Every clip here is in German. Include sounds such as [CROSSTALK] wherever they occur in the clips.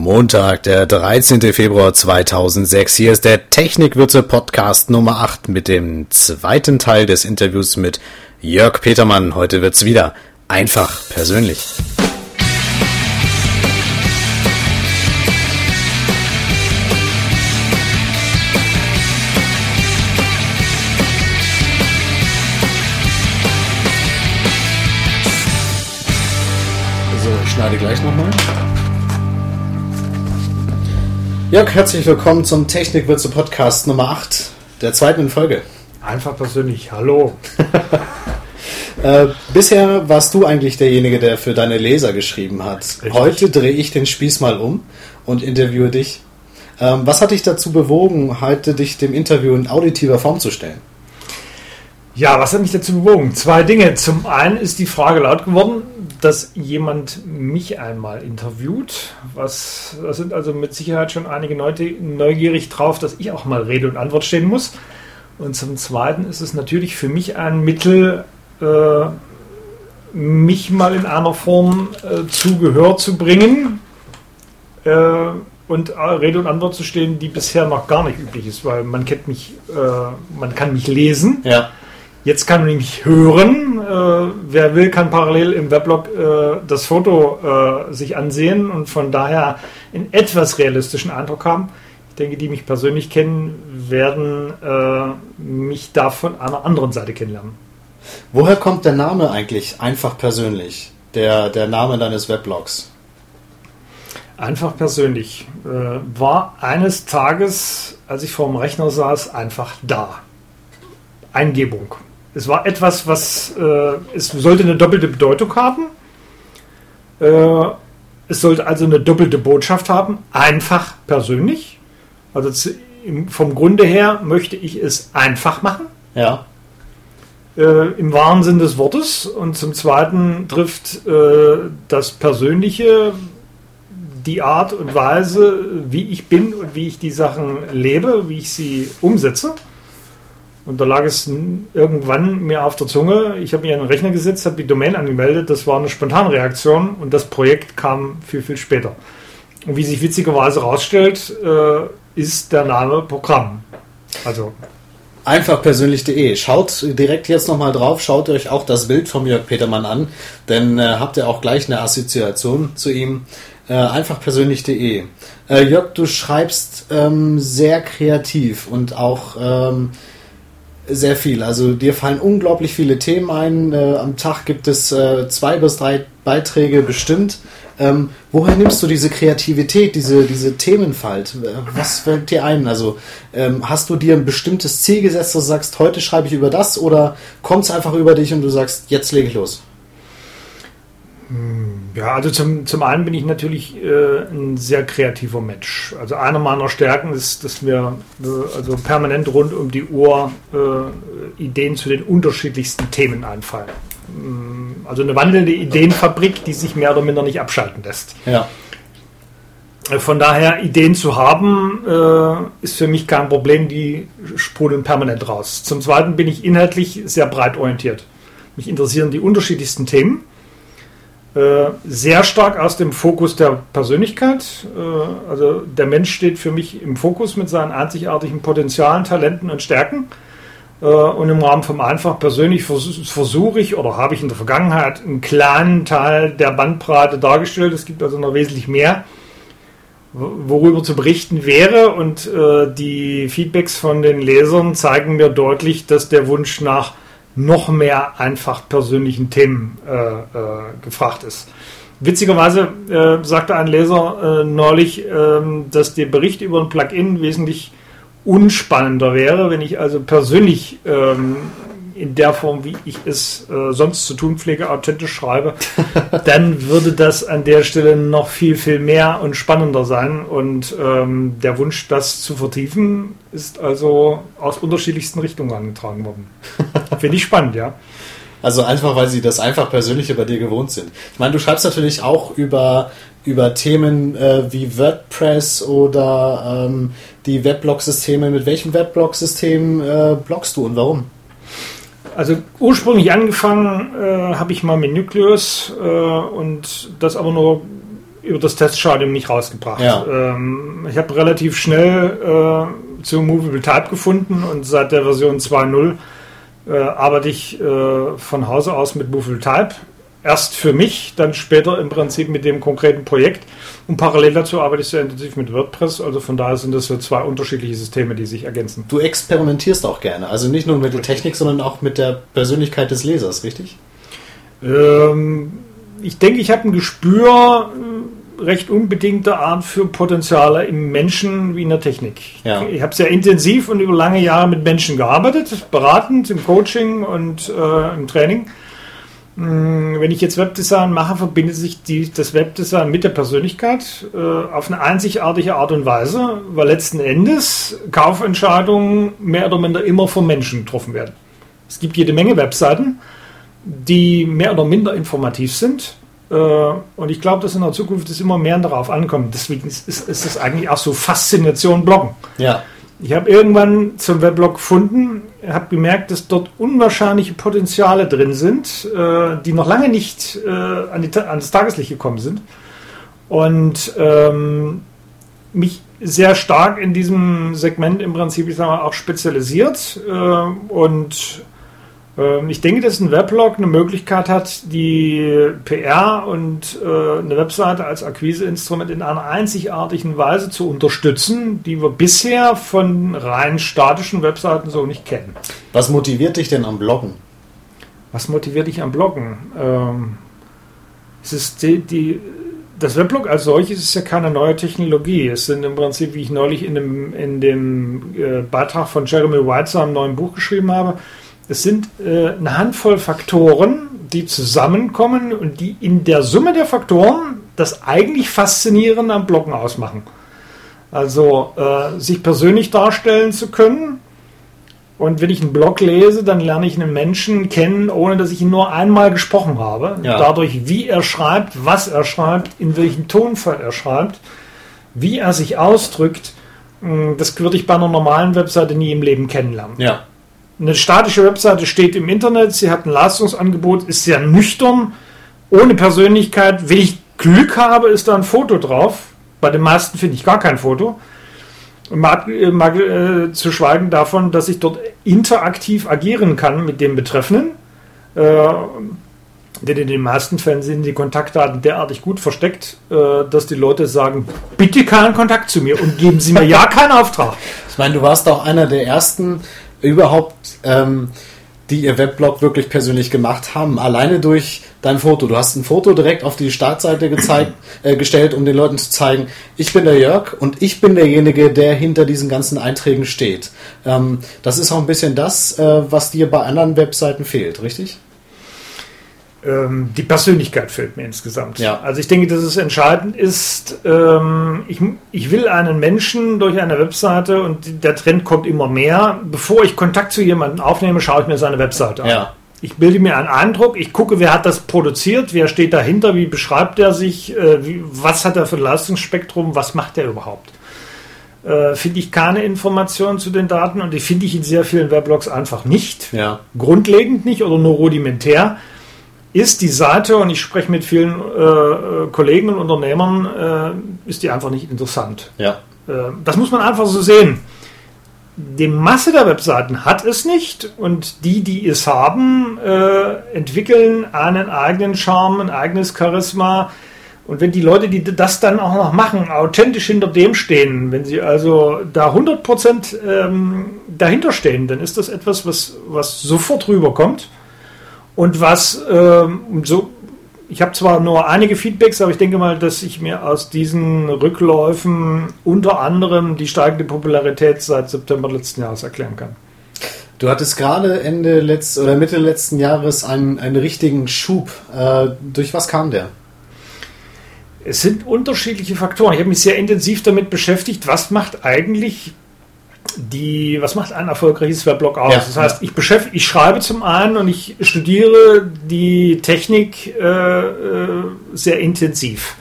Montag, der 13. Februar 2006. Hier ist der Technikwürze Podcast Nummer 8 mit dem zweiten Teil des Interviews mit Jörg Petermann. Heute wird's wieder einfach persönlich. So, ich schneide gleich nochmal. Jörg, herzlich willkommen zum Technikwürze Podcast Nummer 8, der zweiten Folge. Einfach persönlich, hallo. [LAUGHS] Äh, bisher warst du eigentlich derjenige, der für deine Leser geschrieben hat. Richtig. Heute drehe ich den Spieß mal um und interviewe dich. Ähm, was hat dich dazu bewogen, heute dich dem Interview in auditiver Form zu stellen? Ja, was hat mich dazu bewogen? Zwei Dinge. Zum einen ist die Frage laut geworden, dass jemand mich einmal interviewt. Was, da sind also mit Sicherheit schon einige Leute neugierig drauf, dass ich auch mal Rede und Antwort stehen muss. Und zum zweiten ist es natürlich für mich ein Mittel, äh, mich mal in einer Form äh, zu Gehör zu bringen äh, und äh, Rede und Antwort zu stehen, die bisher noch gar nicht üblich ist, weil man kennt mich, äh, man kann mich lesen. Ja. Jetzt kann man mich hören. Äh, wer will, kann parallel im Weblog äh, das Foto äh, sich ansehen und von daher einen etwas realistischen Eindruck haben. Ich denke, die mich persönlich kennen, werden äh, mich da von einer anderen Seite kennenlernen. Woher kommt der Name eigentlich einfach persönlich? Der, der Name deines Weblogs? Einfach persönlich. Äh, war eines Tages, als ich vor dem Rechner saß, einfach da. Eingebung. Es war etwas, was äh, es sollte eine doppelte Bedeutung haben. Äh, es sollte also eine doppelte Botschaft haben. Einfach persönlich. Also zu, im, vom Grunde her möchte ich es einfach machen. Ja. Äh, im wahren Sinn des Wortes. Und zum Zweiten trifft äh, das Persönliche die Art und Weise, wie ich bin und wie ich die Sachen lebe, wie ich sie umsetze. Und da lag es irgendwann mir auf der Zunge. Ich habe mir den Rechner gesetzt, habe die Domain angemeldet. Das war eine spontane Reaktion und das Projekt kam viel, viel später. Und wie sich witzigerweise herausstellt, äh, ist der Name Programm. Also Einfachpersönlich.de. Schaut direkt jetzt nochmal drauf, schaut euch auch das Bild von Jörg Petermann an, denn äh, habt ihr auch gleich eine Assoziation zu ihm. Äh, Einfachpersönlich.de. Äh, Jörg, du schreibst ähm, sehr kreativ und auch ähm, sehr viel. Also dir fallen unglaublich viele Themen ein. Äh, am Tag gibt es äh, zwei bis drei Beiträge bestimmt. Ähm, woher nimmst du diese Kreativität, diese, diese Themenfalt? Äh, Was fällt dir ein? Also ähm, hast du dir ein bestimmtes Ziel gesetzt, dass du sagst, heute schreibe ich über das oder kommt es einfach über dich und du sagst, jetzt lege ich los? Ja, also zum, zum einen bin ich natürlich äh, ein sehr kreativer Mensch. Also eine meiner Stärken ist, dass mir äh, also permanent rund um die Uhr äh, Ideen zu den unterschiedlichsten Themen einfallen. Mm, Also eine wandelnde Ideenfabrik, die sich mehr oder minder nicht abschalten lässt. Ja. Äh, Von daher Ideen zu haben, äh, ist für mich kein Problem, die sprudeln permanent raus. Zum Zweiten bin ich inhaltlich sehr breit orientiert. Mich interessieren die unterschiedlichsten Themen. Äh, sehr stark aus dem Fokus der Persönlichkeit. Äh, also der Mensch steht für mich im Fokus mit seinen einzigartigen Potenzialen, Talenten und Stärken. Äh, Und im Rahmen vom Einfach persönlich vers- versuche ich oder habe ich in der Vergangenheit einen kleinen Teil der Bandbreite dargestellt. Es gibt also noch wesentlich mehr, wo- worüber zu berichten wäre. Und die Feedbacks von den Lesern zeigen mir deutlich, dass der Wunsch nach noch mehr einfach persönlichen Themen äh, äh, gefragt ist. Witzigerweise äh, sagte ein Leser äh, neulich, ähm, dass der Bericht über ein Plugin wesentlich unspannender wäre, wenn ich also persönlich ähm, in der Form, wie ich es äh, sonst zu tun pflege, authentisch schreibe, [LAUGHS] dann würde das an der Stelle noch viel, viel mehr und spannender sein. Und ähm, der Wunsch, das zu vertiefen, ist also aus unterschiedlichsten Richtungen angetragen worden. [LAUGHS] Finde ich spannend, ja. Also einfach, weil sie das einfach Persönliche bei dir gewohnt sind. Ich meine, du schreibst natürlich auch über, über Themen äh, wie WordPress oder ähm, die Weblog-Systeme. Mit welchem Weblog-System äh, bloggst du und warum? Also ursprünglich angefangen äh, habe ich mal mit Nucleus äh, und das aber nur über das Teststadium nicht rausgebracht. Ja. Ähm, ich habe relativ schnell äh, zu Movable Type gefunden und seit der Version 2.0 äh, arbeite ich äh, von Hause aus mit Movable Type. Erst für mich, dann später im Prinzip mit dem konkreten Projekt. Und parallel dazu arbeite ich sehr intensiv mit WordPress. Also von daher sind das so zwei unterschiedliche Systeme, die sich ergänzen. Du experimentierst auch gerne. Also nicht nur mit der Technik, sondern auch mit der Persönlichkeit des Lesers, richtig? Ähm, ich denke, ich habe ein Gespür äh, recht unbedingter Art für Potenziale im Menschen wie in der Technik. Ja. Ich habe sehr intensiv und über lange Jahre mit Menschen gearbeitet, beratend im Coaching und äh, im Training. Mm, Wenn ich jetzt Webdesign mache, verbindet sich die, das Webdesign mit der Persönlichkeit äh, auf eine einzigartige Art und Weise, weil letzten Endes Kaufentscheidungen mehr oder minder immer vom Menschen getroffen werden. Es gibt jede Menge Webseiten, die mehr oder minder informativ sind. Äh, Und ich glaube, dass in der Zukunft es immer mehr darauf ankommt. Deswegen ist es eigentlich auch so Faszination Bloggen. Ja. Ich habe irgendwann zum Weblog gefunden, habe gemerkt, dass dort unwahrscheinliche Potenziale drin sind, äh, die noch lange nicht äh, an, die, Ta- an das Tageslicht gekommen sind. Und ähm, mich sehr stark in diesem Segment im Prinzip, ich sag mal, auch spezialisiert. Äh, und ich denke, dass ein Weblog eine Möglichkeit hat, die PR und äh, eine Webseite als Akquiseinstrument in einer einzigartigen Weise zu unterstützen, die wir bisher von rein statischen Webseiten so nicht kennen. Was motiviert dich denn am Bloggen? Was motiviert dich am Bloggen? Ähm, es ist die, die, das Weblog als solches ist ja keine neue Technologie. Es sind im Prinzip, wie ich neulich in dem, in dem äh, Beitrag von Jeremy White zu einem neuen Buch geschrieben habe, es sind äh, eine Handvoll Faktoren, die zusammenkommen und die in der Summe der Faktoren das eigentlich Faszinierende am Bloggen ausmachen. Also äh, sich persönlich darstellen zu können, und wenn ich einen Blog lese, dann lerne ich einen Menschen kennen, ohne dass ich ihn nur einmal gesprochen habe. Ja. Dadurch, wie er schreibt, was er schreibt, in welchem Tonfall er schreibt, wie er sich ausdrückt, das würde ich bei einer normalen Webseite nie im Leben kennenlernen. Ja. Eine statische Webseite steht im Internet, sie hat ein Leistungsangebot, ist sehr nüchtern, ohne Persönlichkeit. Wenn ich Glück habe, ist da ein Foto drauf. Bei den meisten finde ich gar kein Foto. Mag, äh, mag äh, zu schweigen davon, dass ich dort interaktiv agieren kann mit dem Betreffenden. Äh, denn in den meisten Fällen sind die Kontaktdaten derartig gut versteckt, äh, dass die Leute sagen, bitte keinen Kontakt zu mir und geben Sie mir ja keinen Auftrag. Ich meine, du warst auch einer der ersten überhaupt, ähm, die ihr Weblog wirklich persönlich gemacht haben. Alleine durch dein Foto. Du hast ein Foto direkt auf die Startseite gezeigt, [CLEARS THROAT] äh, gestellt, um den Leuten zu zeigen, ich bin der Jörg und ich bin derjenige, der hinter diesen ganzen Einträgen steht. Ähm, das ist auch ein bisschen das, äh, was dir bei anderen Webseiten fehlt, richtig? Ähm, die Persönlichkeit fehlt mir insgesamt. Ja. Also ich denke, dass es entscheidend ist, ähm, ich, ich will einen Menschen durch eine Webseite und der Trend kommt immer mehr. Bevor ich Kontakt zu jemandem aufnehme, schaue ich mir seine Webseite an. Ja. Ich bilde mir einen Eindruck, ich gucke, wer hat das produziert, wer steht dahinter, wie beschreibt er sich, äh, wie, was hat er für ein Leistungsspektrum, was macht er überhaupt. Äh, finde ich keine Informationen zu den Daten und die finde ich in sehr vielen Weblogs einfach nicht Ja. grundlegend nicht oder nur rudimentär, ist die Seite, und ich spreche mit vielen äh, äh, Kollegen und Unternehmern, äh, ist die einfach nicht interessant. Ja. Äh, das muss man einfach so sehen. Die Masse der Webseiten hat es nicht und die, die es haben, äh, entwickeln einen eigenen Charme, ein eigenes Charisma. Und wenn die Leute, die das dann auch noch machen, authentisch hinter dem stehen, wenn sie also da 100% ähm, dahinter stehen, dann ist das etwas, was, was sofort rüberkommt und was ähm, so. Ich habe zwar nur einige Feedbacks, aber ich denke mal, dass ich mir aus diesen Rückläufen unter anderem die steigende Popularität seit September letzten Jahres erklären kann. Du hattest gerade Ende letzt oder Mitte letzten Jahres einen, einen richtigen Schub. Äh, durch was kam der? Es sind unterschiedliche Faktoren. Ich habe mich sehr intensiv damit beschäftigt, was macht eigentlich die, was macht ein erfolgreiches Weblog aus? Ja, das heißt, ich beschäftige, ich schreibe zum einen und ich studiere die Technik äh, äh, sehr intensiv.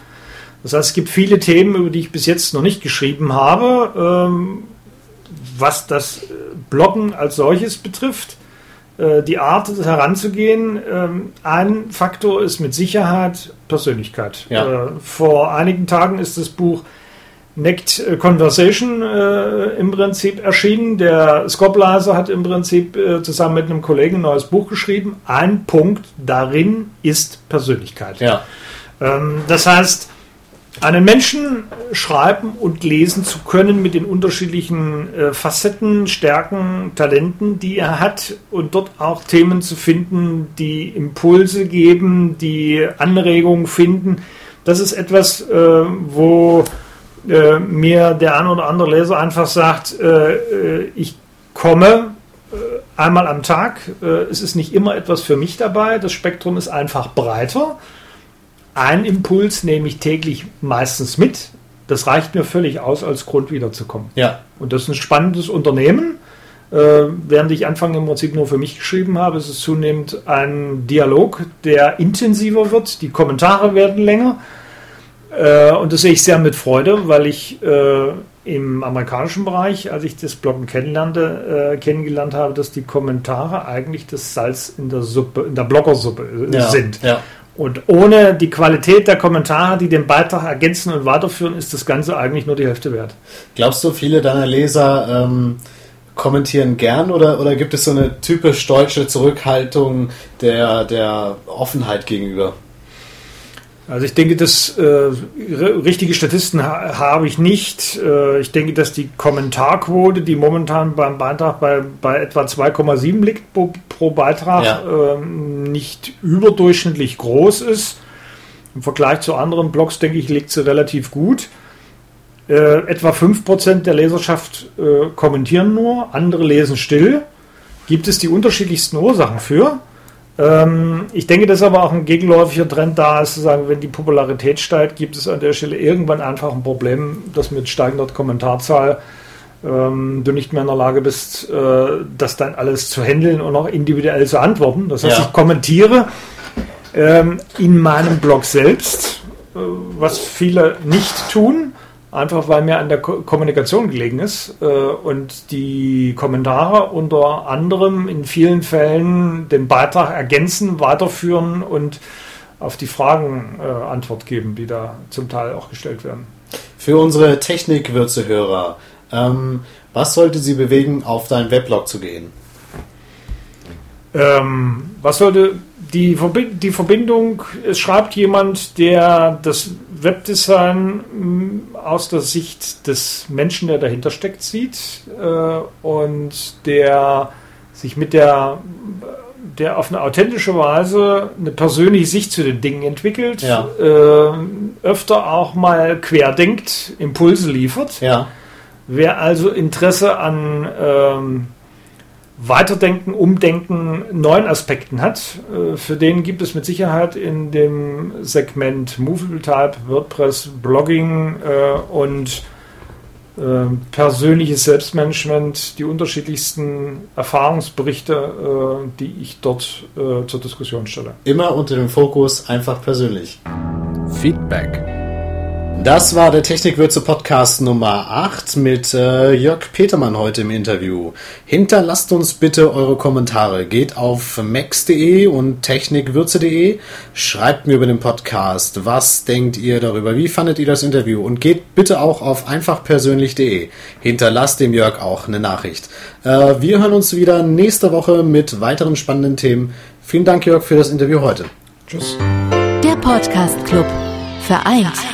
Das heißt, es gibt viele Themen, über die ich bis jetzt noch nicht geschrieben habe, ähm, was das Bloggen als solches betrifft. äh, die Art heranzugehen. Ähm, ein Faktor ist mit Sicherheit Persönlichkeit. Ja. Äh, vor einigen Tagen ist das Buch Necked Conversation äh, im Prinzip erschienen. Der Skoblaser hat im Prinzip äh, zusammen mit einem Kollegen ein neues Buch geschrieben. Ein Punkt darin ist Persönlichkeit. Ja. Ähm, das heißt, einen Menschen schreiben und lesen zu können mit den unterschiedlichen äh, Facetten, Stärken, Talenten, die er hat und dort auch Themen zu finden, die Impulse geben, die Anregungen finden. Das ist etwas, äh, wo äh, mir der ein oder andere Leser einfach sagt, äh, äh, ich komme äh, einmal am Tag. es ist nicht immer etwas für mich dabei. Das Spektrum ist einfach breiter einen Impuls nehme ich täglich meistens mit. Das reicht mir völlig aus, als Grund wiederzukommen. Ja. Und das ist ein spannendes Unternehmen. Äh, während ich Anfang im Prinzip nur für mich geschrieben habe, ist es zunehmend ein Dialog, der intensiver wird. Die Kommentare werden länger. Äh, und das sehe ich sehr mit Freude, weil ich äh, im amerikanischen Bereich, als ich das Bloggen kennenlernte, äh, kennengelernt habe, dass die Kommentare eigentlich das Salz in der Suppe, in der Bloggersuppe äh, ja, sind. Ja. Und ohne die Qualität der Kommentare, die den Beitrag ergänzen und weiterführen, ist das Ganze eigentlich nur die Hälfte wert. Glaubst du, viele deiner Leser ähm, kommentieren gern oder, oder gibt es so eine typisch deutsche Zurückhaltung der, der Offenheit gegenüber? Also ich denke, dass äh, richtige Statisten ha habe ich nicht. Äh, ich denke, dass die Kommentarquote, die momentan beim Beitrag bei, bei etwa 2,7 liegt pro, pro Beitrag, ja. äh, nicht überdurchschnittlich groß ist. Im Vergleich zu anderen Blogs, denke ich, liegt sie relativ gut. Äh, etwa 5% der Leserschaft äh, kommentieren nur, andere lesen still. Gibt es die unterschiedlichsten Ursachen für? Ähm, ich denke, dass aber auch ein gegenläufiger Trend da ist, zu sagen, wenn die Popularität steigt, gibt es an der Stelle irgendwann einfach ein Problem, dass mit steigender Kommentarzahl ähm, du nicht mehr in der Lage bist, äh, das dann alles zu handeln und auch individuell zu antworten. Das heißt, ja. ich kommentiere ähm, in meinem Blog selbst, äh, was viele nicht tun Einfach weil mir an der Ko Kommunikation gelegen ist äh, und die Kommentare unter anderem in vielen Fällen den Beitrag ergänzen, weiterführen und auf die Fragen äh, Antwort geben, die da zum Teil auch gestellt werden. Für unsere Technikwürze-Hörer, ähm, was sollte sie bewegen, auf deinen Weblog zu gehen? Ähm, was sollte die, Verbi die Verbindung, es schreibt jemand, der das Webdesign mm, aus der Sicht des Menschen, der dahinter steckt, sieht äh, und der sich mit der, der auf eine authentische Weise eine persönliche Sicht zu den Dingen entwickelt, ja. äh, öfter auch mal querdenkt, Impulse liefert. Ja. Wer also Interesse an ähm, Weiterdenken, Umdenken, neuen Aspekten hat. Äh, für den gibt es mit Sicherheit in dem Segment Movable Type, WordPress, Blogging äh, und äh, persönliches Selbstmanagement die unterschiedlichsten Erfahrungsberichte, die ich dort zur Diskussion stelle. Immer unter dem Fokus einfach persönlich. Feedback. Das war der Technikwürze Podcast Nummer 8 mit äh, Jörg Petermann heute im Interview. Hinterlasst uns bitte eure Kommentare. Geht auf max.de und technikwürze.de. Schreibt mir über den Podcast. Was denkt ihr darüber? Wie fandet ihr das Interview? Und geht bitte auch auf einfachpersönlich.de. Hinterlasst dem Jörg auch eine Nachricht. Äh, wir hören uns wieder nächste Woche mit weiteren spannenden Themen. Vielen Dank, Jörg, für das Interview heute. Tschüss. Der Podcast Club vereint